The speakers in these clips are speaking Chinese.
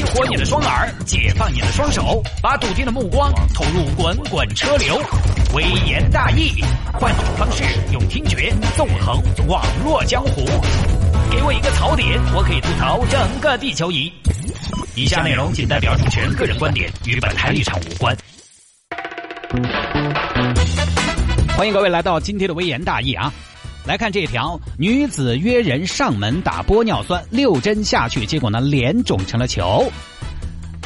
激活你的双耳，解放你的双手，把笃定的目光投入滚滚车流。微言大义，换种方式用听觉纵横网络江湖。给我一个槽点，我可以吐槽整个地球仪。以下内容仅代表主持人个人观点，与本台立场无关。欢迎各位来到今天的微言大义啊！来看这条：女子约人上门打玻尿酸，六针下去，结果呢脸肿成了球。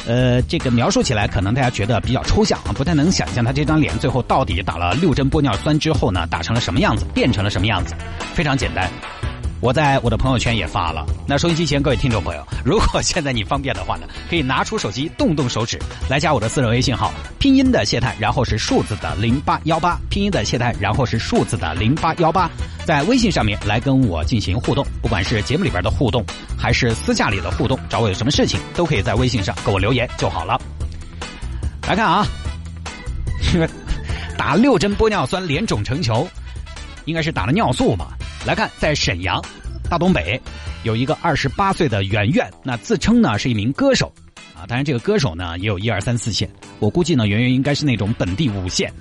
呃，这个描述起来可能大家觉得比较抽象啊，不太能想象她这张脸最后到底打了六针玻尿酸之后呢，打成了什么样子，变成了什么样子。非常简单。我在我的朋友圈也发了。那收音机前各位听众朋友，如果现在你方便的话呢，可以拿出手机，动动手指来加我的私人微信号，拼音的谢探，然后是数字的零八幺八，拼音的谢探，然后是数字的零八幺八，在微信上面来跟我进行互动，不管是节目里边的互动，还是私下里的互动，找我有什么事情，都可以在微信上给我留言就好了。来看啊，打六针玻尿酸，脸肿成球，应该是打了尿素吧。来看，在沈阳，大东北，有一个二十八岁的圆圆，那自称呢是一名歌手，啊，当然这个歌手呢也有一二三四线，我估计呢圆圆应该是那种本地五线，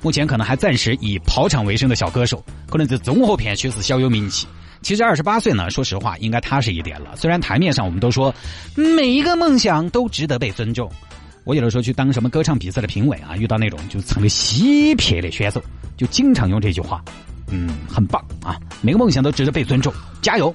目前可能还暂时以跑场为生的小歌手，可能在综合片确实小有名气。其实二十八岁呢，说实话应该踏实一点了。虽然台面上我们都说每一个梦想都值得被尊重，我有的时候去当什么歌唱比赛的评委啊，遇到那种就成了西撇的选手，就经常用这句话。嗯，很棒啊！每个梦想都值得被尊重，加油！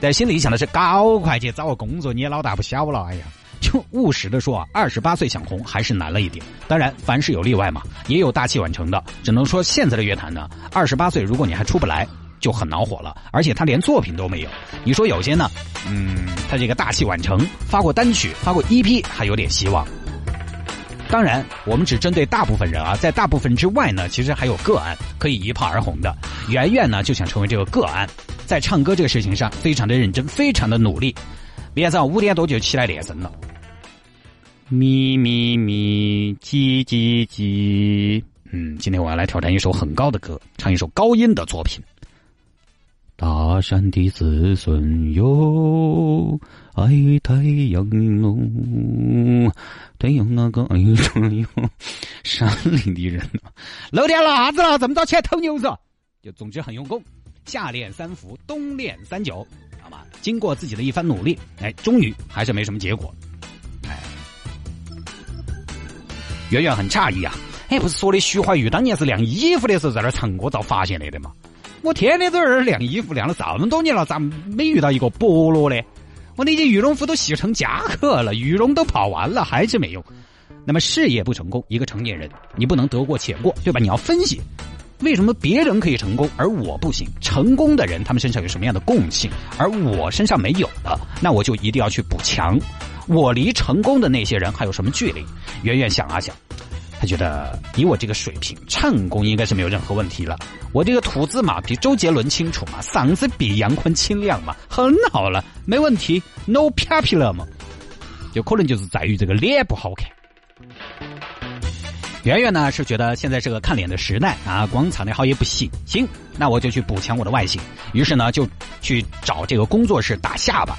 在心里想的是，赶快去找个工作，你也老大不小了。哎呀，就务实的说啊，二十八岁想红还是难了一点。当然，凡事有例外嘛，也有大器晚成的。只能说现在的乐坛呢，二十八岁如果你还出不来，就很恼火了。而且他连作品都没有。你说有些呢，嗯，他这个大器晚成，发过单曲，发过 EP，还有点希望。当然，我们只针对大部分人啊，在大部分之外呢，其实还有个案可以一炮而红的。圆圆呢就想成为这个个案，在唱歌这个事情上非常的认真，非常的努力。明天早上五点多就起来练声了。咪咪咪，叽叽叽。嗯，今天我要来挑战一首很高的歌，唱一首高音的作品。大山的子孙哟，爱太阳喽。太阳那个哎呦呦，山里的人漏点辣子了，这么早起来偷牛子？就总之很用功，夏练三伏，冬练三九，好吧？经过自己的一番努力，哎，终于还是没什么结果。哎，圆圆很诧异啊！哎，不是说的徐怀钰当年是晾衣服的时候在那唱歌遭发现了的吗？我天天在这儿晾衣服，晾了这么多年了，咋没遇到一个菠萝嘞？我那件羽绒服都洗成夹克了，羽绒都跑完了，还是没用。那么事业不成功，一个成年人，你不能得过且过，对吧？你要分析，为什么别人可以成功，而我不行？成功的人他们身上有什么样的共性，而我身上没有的，那我就一定要去补强。我离成功的那些人还有什么距离？远远想啊想。他觉得以我这个水平，唱功应该是没有任何问题了。我这个吐字嘛，比周杰伦清楚嘛，嗓子比杨坤清亮嘛，很好了，没问题，no problem 嘛。就可能就是在于这个脸不好看。圆圆呢是觉得现在是个看脸的时代啊，广场那好也不行，行，那我就去补强我的外形。于是呢就去找这个工作室打下巴。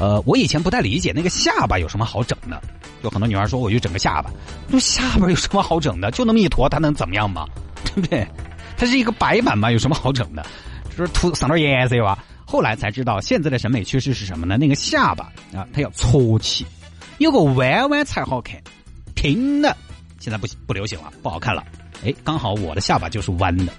呃，我以前不太理解那个下巴有什么好整的。有很多女孩说我就整个下巴，那下巴有什么好整的？就那么一坨，它能怎么样嘛？对不对？它是一个白板嘛，有什么好整的？就是涂上点颜色吧。后来才知道，现在的审美趋势是什么呢？那个下巴啊，它要搓起，有个弯弯才好看。平的现在不不流行了，不好看了。哎，刚好我的下巴就是弯的，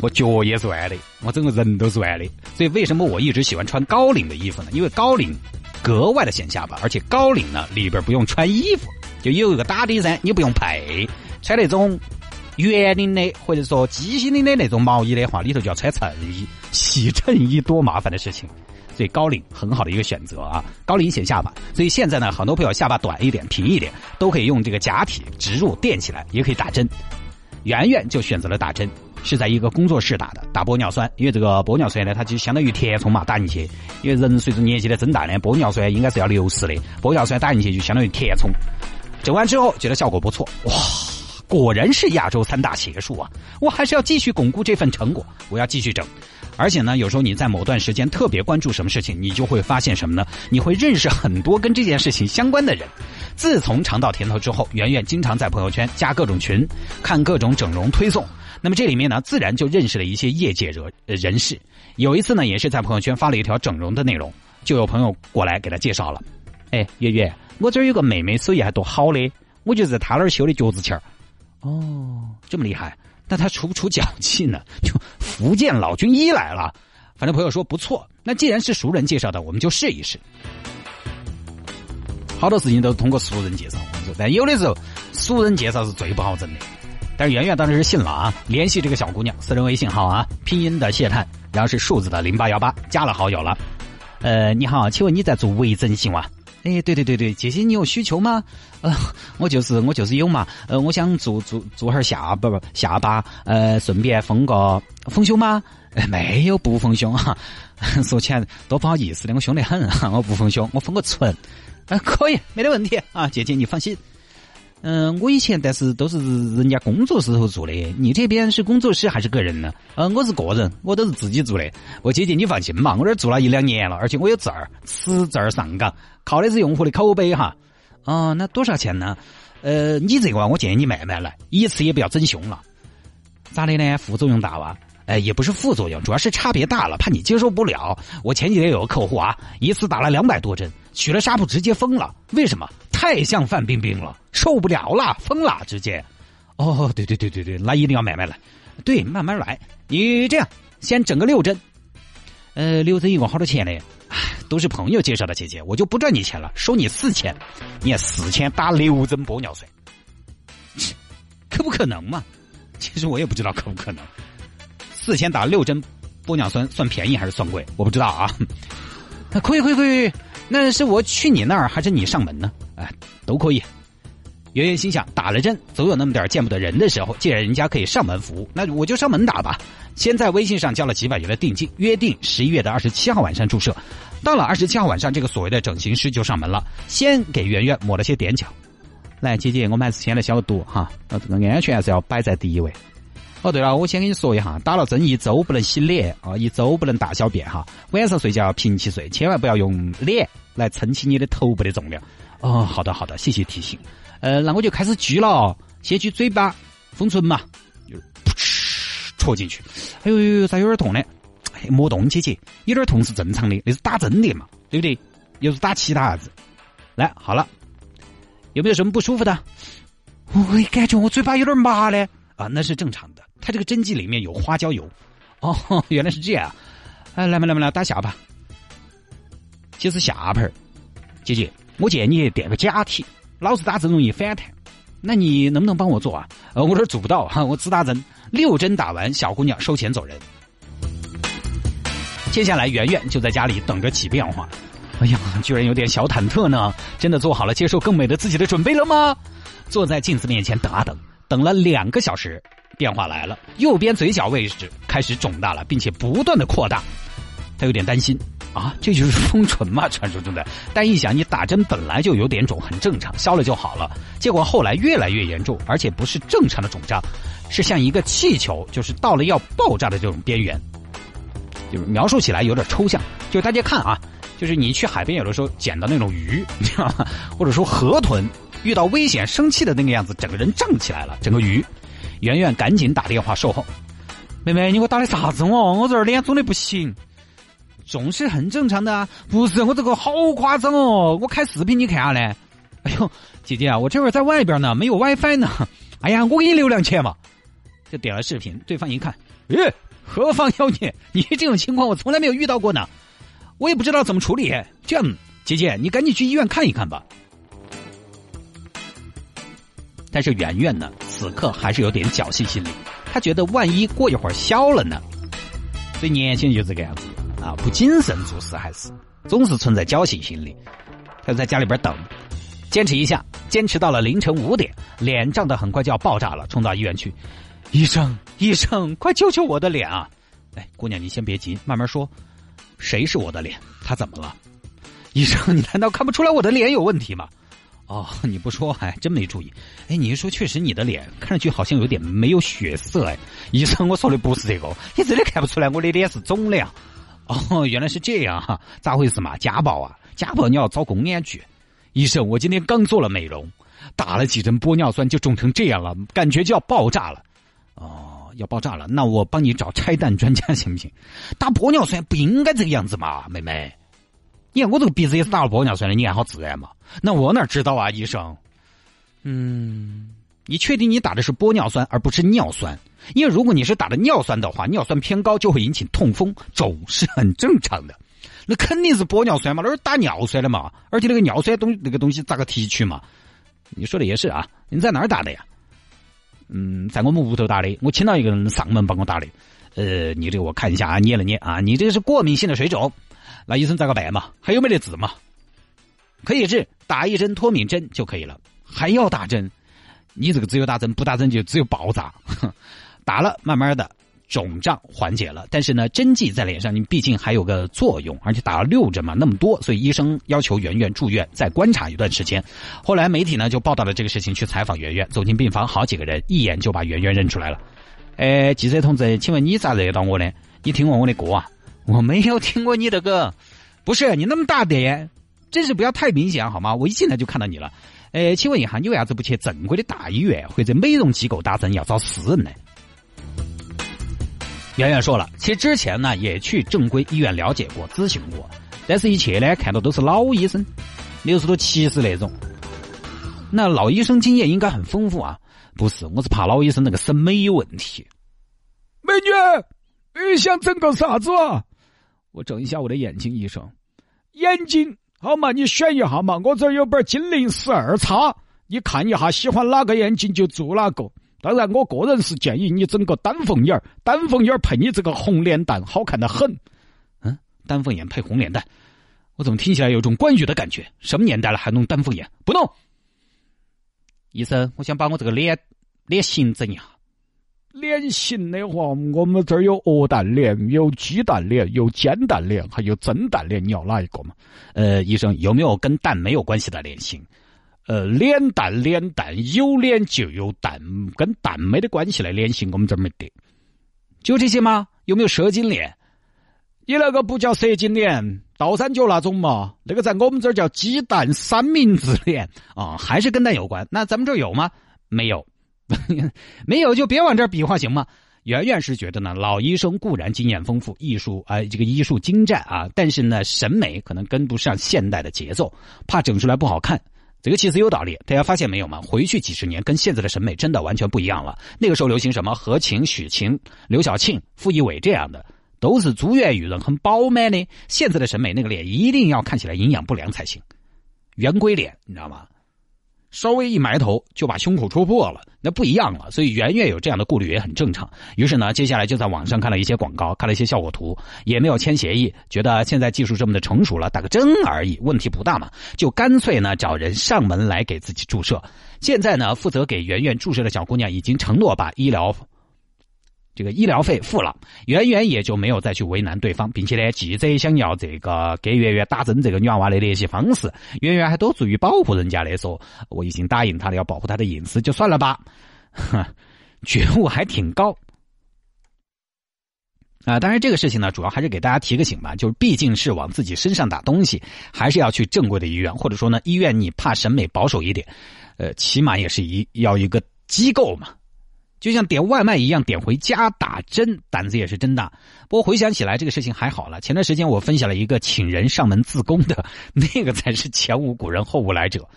我脚也是弯的，我整个人都是弯的。所以为什么我一直喜欢穿高领的衣服呢？因为高领。格外的显下巴，而且高领呢里边不用穿衣服，就有一个打底衫，你不用配。穿那种圆领的或者说鸡心领的那种毛衣的话，里头就要穿衬衣，洗衬衣多麻烦的事情。所以高领很好的一个选择啊，高领显下巴。所以现在呢，很多朋友下巴短一点、平一点，都可以用这个假体植入垫起来，也可以打针。圆圆就选择了打针。是在一个工作室打的，打玻尿酸，因为这个玻尿酸呢，它就相当于填充嘛，打进去。因为人随着年纪的增大呢，玻尿酸应该是要流失的，玻尿酸打进去就相当于填充。整完之后觉得效果不错，哇，果然是亚洲三大邪术啊！我还是要继续巩固这份成果，我要继续整。而且呢，有时候你在某段时间特别关注什么事情，你就会发现什么呢？你会认识很多跟这件事情相关的人。自从尝到甜头之后，圆圆经常在朋友圈加各种群，看各种整容推送。那么这里面呢，自然就认识了一些业界人人士。有一次呢，也是在朋友圈发了一条整容的内容，就有朋友过来给他介绍了。哎，月月，我这儿有个妹妹，手艺还多好的，我就在她那儿修的脚趾儿。哦，这么厉害。那他出不出脚气呢？就福建老军医来了，反正朋友说不错。那既然是熟人介绍的，我们就试一试。好多事情都是通过熟人介绍，但有的时候熟人介绍是最不好整的。但是圆圆当时是信了啊，联系这个小姑娘私人微信号啊，拼音的谢探，然后是数字的零八幺八，加了好友了。呃，你好，请问你在做微整形吗？哎，对对对对，姐姐，你有需求吗？呃，我就是我就是有嘛。呃，我想做做做哈下巴下巴，呃，顺便丰个丰胸吗？没有不丰胸哈，说起来多不好意思的，我凶得很，我不丰胸，我丰个唇。呃，可以，没得问题啊，姐姐你放心。嗯，我以前但是都是人家工作时候做的，你这边是工作室还是个人呢？嗯，我是个人，我都是自己做的。我姐姐你放心嘛，我这儿做了一两年了，而且我有证儿，持证上岗，靠的是用户的口碑哈。哦，那多少钱呢？呃，你这个我建议你慢慢来，一次也不要整凶了。咋的呢？副作用大哇？哎，也不是副作用，主要是差别大了，怕你接受不了。我前几天有个客户啊，一次打了两百多针，取了纱布直接疯了。为什么？太像范冰冰了，受不了了，疯了，直接。哦，对对对对对，那一定要买卖了，对，慢慢来。你这样，先整个六针。呃，六针一共好多钱呢？都是朋友介绍的，姐姐，我就不赚你钱了，收你四千。你四千打六针玻尿酸，可不可能嘛？其实我也不知道可不可能。四千打六针玻尿酸算便宜还是算贵？我不知道啊。可以可以可以，那是我去你那儿还是你上门呢？哎，都可以。圆圆心想，打了针总有那么点见不得人的时候，既然人家可以上门服务，那我就上门打吧。先在微信上交了几百元的定金，约定十一月的二十七号晚上注射。到了二十七号晚上，这个所谓的整形师就上门了，先给圆圆抹了些点角。来，姐姐，我们还是先来消毒哈，那这个安全还是要摆在第一位。哦，对了，我先跟你说一下，打了针一周不能洗脸啊，一周不能大小便哈。晚上睡觉平起睡，千万不要用脸来撑起你的头部的重量。哦，好的好的，谢谢提醒。呃，那我就开始锯了，先锯嘴巴、丰唇嘛，就噗嗤戳进去。哎呦呦，咋有点痛呢？哎，莫动，姐姐，有点痛是正常的，那是打针的嘛，对不对？又是打其他啥子？来，好了，有没有什么不舒服的？我感觉我嘴巴有点麻嘞。啊，那是正常的。它这个针剂里面有花椒油，哦，原来是这样。哎，来嘛来嘛来，打下巴，其实下盘儿，姐姐，我建议你垫个假体，老是打针容易反弹。那你能不能帮我做啊？呃，我这做不到哈，我只打针，六针打完，小姑娘收钱走人。接下来，圆圆就在家里等着起变化。哎呀，居然有点小忐忑呢，真的做好了接受更美的自己的准备了吗？坐在镜子面前等啊等，等了两个小时。变化来了，右边嘴角位置开始肿大了，并且不断的扩大，他有点担心啊，这就是 丰唇嘛，传说中的。但一想，你打针本来就有点肿，很正常，消了就好了。结果后来越来越严重，而且不是正常的肿胀，是像一个气球，就是到了要爆炸的这种边缘。就是描述起来有点抽象，就大家看啊，就是你去海边有的时候捡到那种鱼，你知道吗或者说河豚遇到危险生气的那个样子，整个人胀起来了，整个鱼。圆圆赶紧打电话售后，妹妹，你给我打的啥子哦？我这儿脸肿的不行，肿是很正常的啊。不是我这个好夸张哦，我开视频你看下嘞。哎呦，姐姐啊，我这会儿在外边呢，没有 WiFi 呢。哎呀，我给你流量钱嘛。就点了视频，对方一看，咦，何方妖孽？你这种情况我从来没有遇到过呢，我也不知道怎么处理。这样，姐姐你赶紧去医院看一看吧。但是圆圆呢，此刻还是有点侥幸心理，他觉得万一过一会儿消了呢？所以年轻人就这个样子啊，不谨慎做事还是总是存在侥幸心理。他在家里边等，坚持一下，坚持到了凌晨五点，脸胀得很快就要爆炸了，冲到医院去。医生，医生，快救救我的脸啊！哎，姑娘，你先别急，慢慢说。谁是我的脸？他怎么了？医生，你难道看不出来我的脸有问题吗？哦，你不说还真没注意。哎，你一说，确实你的脸看上去好像有点没有血色。哎，医生，我说的不是这个，你真的看不出来我的脸是肿的呀？哦，原来是这样哈，咋回事嘛？家暴啊？家暴你要找公安局。医生，我今天刚做了美容，打了几针玻尿酸就肿成这样了，感觉就要爆炸了。哦，要爆炸了，那我帮你找拆弹专家行不行？打玻尿酸不应该这个样子嘛，妹妹。你看我这个鼻子也是打了玻尿酸的，你看好自然嘛？那我哪知道啊，医生？嗯，你确定你打的是玻尿酸而不是尿酸？因为如果你是打的尿酸的话，尿酸偏高就会引起痛风肿，是很正常的。那肯定是玻尿酸嘛，那是打尿酸的嘛。而且那个尿酸东那个东西咋个提取嘛？你说的也是啊。你在哪儿打的呀？嗯，在我们屋头打的，我请到一个人上门帮我打的。呃，你这个我看一下啊，捏了捏啊，你这个是过敏性的水肿。那医生咋个办嘛？还有没得治嘛？可以治，打一针脱敏针就可以了。还要打针？你这个只有打针，不打针就只有爆炸。打了，慢慢的肿胀缓解了。但是呢，针剂在脸上，你毕竟还有个作用，而且打了六针嘛，那么多，所以医生要求圆圆住院再观察一段时间。后来媒体呢就报道了这个事情，去采访圆圆，走进病房，好几个人一眼就把圆圆认出来了。哎，记者同志，请问你咋认到我呢？你听过我的歌啊？我没有听过你的歌，不是你那么大点，真是不要太明显好吗？我一进来就看到你了。哎，请问一下，你为啥子不去正规的大医院或者美容机构打针，要找私人呢？圆圆说了，其实之前呢也去正规医院了解过、咨询过，但是一切呢看到都是老医生，六十多、七十那种。那老医生经验应该很丰富啊？不是，我是怕老医生那个审美有问题。美女，你想整个啥子啊？我整一下我的眼睛，医生。眼睛好嘛？你选一下嘛。我这儿有本金陵十二叉，你看一下，喜欢哪个眼睛就做哪个。当然，我个人是建议你整个丹凤眼儿，丹凤眼儿配你这个红脸蛋，好看的很。嗯，丹凤眼配红脸蛋，我怎么听起来有种关羽的感觉？什么年代了还弄丹凤眼？不弄。医生，我想把我这个脸脸型整一下。脸型的话，我们这儿有鹅蛋脸，有鸡蛋脸，有煎蛋脸，还有蒸蛋脸，你要哪一个嘛？呃，医生有没有跟蛋没有关系的脸型？呃，脸蛋脸蛋，有脸就有蛋，跟蛋没得关系的脸型我们这儿没得。就这些吗？有没有蛇精脸？你那个不叫蛇精脸，倒三角那种嘛？那个在我们这儿叫鸡蛋三明治脸啊，还是跟蛋有关？那咱们这儿有吗？没有。没有就别往这儿比划行吗？圆圆是觉得呢，老医生固然经验丰富，艺术啊这个医术精湛啊，但是呢审美可能跟不上现代的节奏，怕整出来不好看。这个其实有道理，大家发现没有吗？回去几十年跟现在的审美真的完全不一样了。那个时候流行什么何晴、许晴、刘晓庆、傅艺伟这样的，都是珠圆玉润、很饱满的。现在的审美，那个脸一定要看起来营养不良才行，圆规脸，你知道吗？稍微一埋头就把胸口戳破了，那不一样了。所以圆圆有这样的顾虑也很正常。于是呢，接下来就在网上看了一些广告，看了一些效果图，也没有签协议，觉得现在技术这么的成熟了，打个针而已，问题不大嘛，就干脆呢找人上门来给自己注射。现在呢，负责给圆圆注射的小姑娘已经承诺把医疗。这个医疗费付了，圆圆也就没有再去为难对方，并且呢，记者想要这个给圆圆打针这个女娃娃的联系方式，圆圆还都出于保护人家的说，我已经答应他了，要保护他的隐私，就算了吧。哼觉悟还挺高啊！当然，这个事情呢，主要还是给大家提个醒吧，就是毕竟是往自己身上打东西，还是要去正规的医院，或者说呢，医院你怕审美保守一点，呃，起码也是一要一个机构嘛。就像点外卖一样，点回家打针，胆子也是真大。不过回想起来，这个事情还好了。前段时间我分享了一个请人上门自宫的，那个才是前无古人后无来者。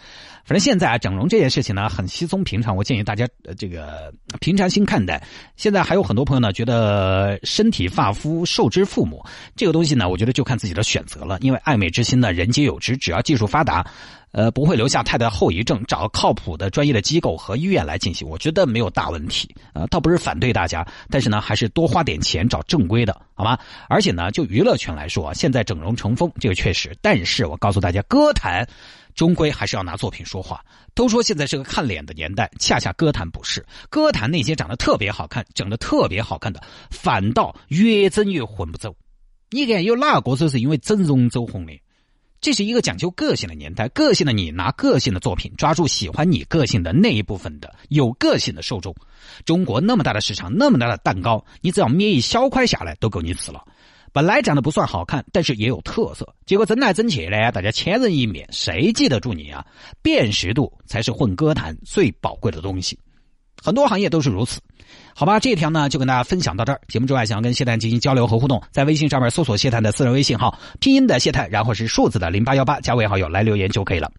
反正现在啊，整容这件事情呢，很稀松平常。我建议大家呃，这个平常心看待。现在还有很多朋友呢，觉得身体发肤受之父母，这个东西呢，我觉得就看自己的选择了。因为爱美之心呢，人皆有之，只要技术发达。呃，不会留下太大后遗症，找靠谱的专业的机构和医院来进行，我觉得没有大问题。呃，倒不是反对大家，但是呢，还是多花点钱找正规的，好吗？而且呢，就娱乐圈来说，现在整容成风，这个确实。但是我告诉大家，歌坛终归还是要拿作品说话。都说现在是个看脸的年代，恰恰歌坛不是。歌坛那些长得特别好看、整的特别好看的，反倒越整越混不走。你看，有哪个歌手是因为整容走红的？这是一个讲究个性的年代，个性的你拿个性的作品抓住喜欢你个性的那一部分的有个性的受众。中国那么大的市场，那么大的蛋糕，你只要捏一小块下来，都够你吃了。本来长得不算好看，但是也有特色，结果争来争去呢，大家千人一面，谁记得住你啊？辨识度才是混歌坛最宝贵的东西，很多行业都是如此。好吧，这一条呢就跟大家分享到这儿。节目之外，想要跟谢探进行交流和互动，在微信上面搜索谢探的私人微信号，拼音的谢探，然后是数字的零八幺八，加为好友来留言就可以了。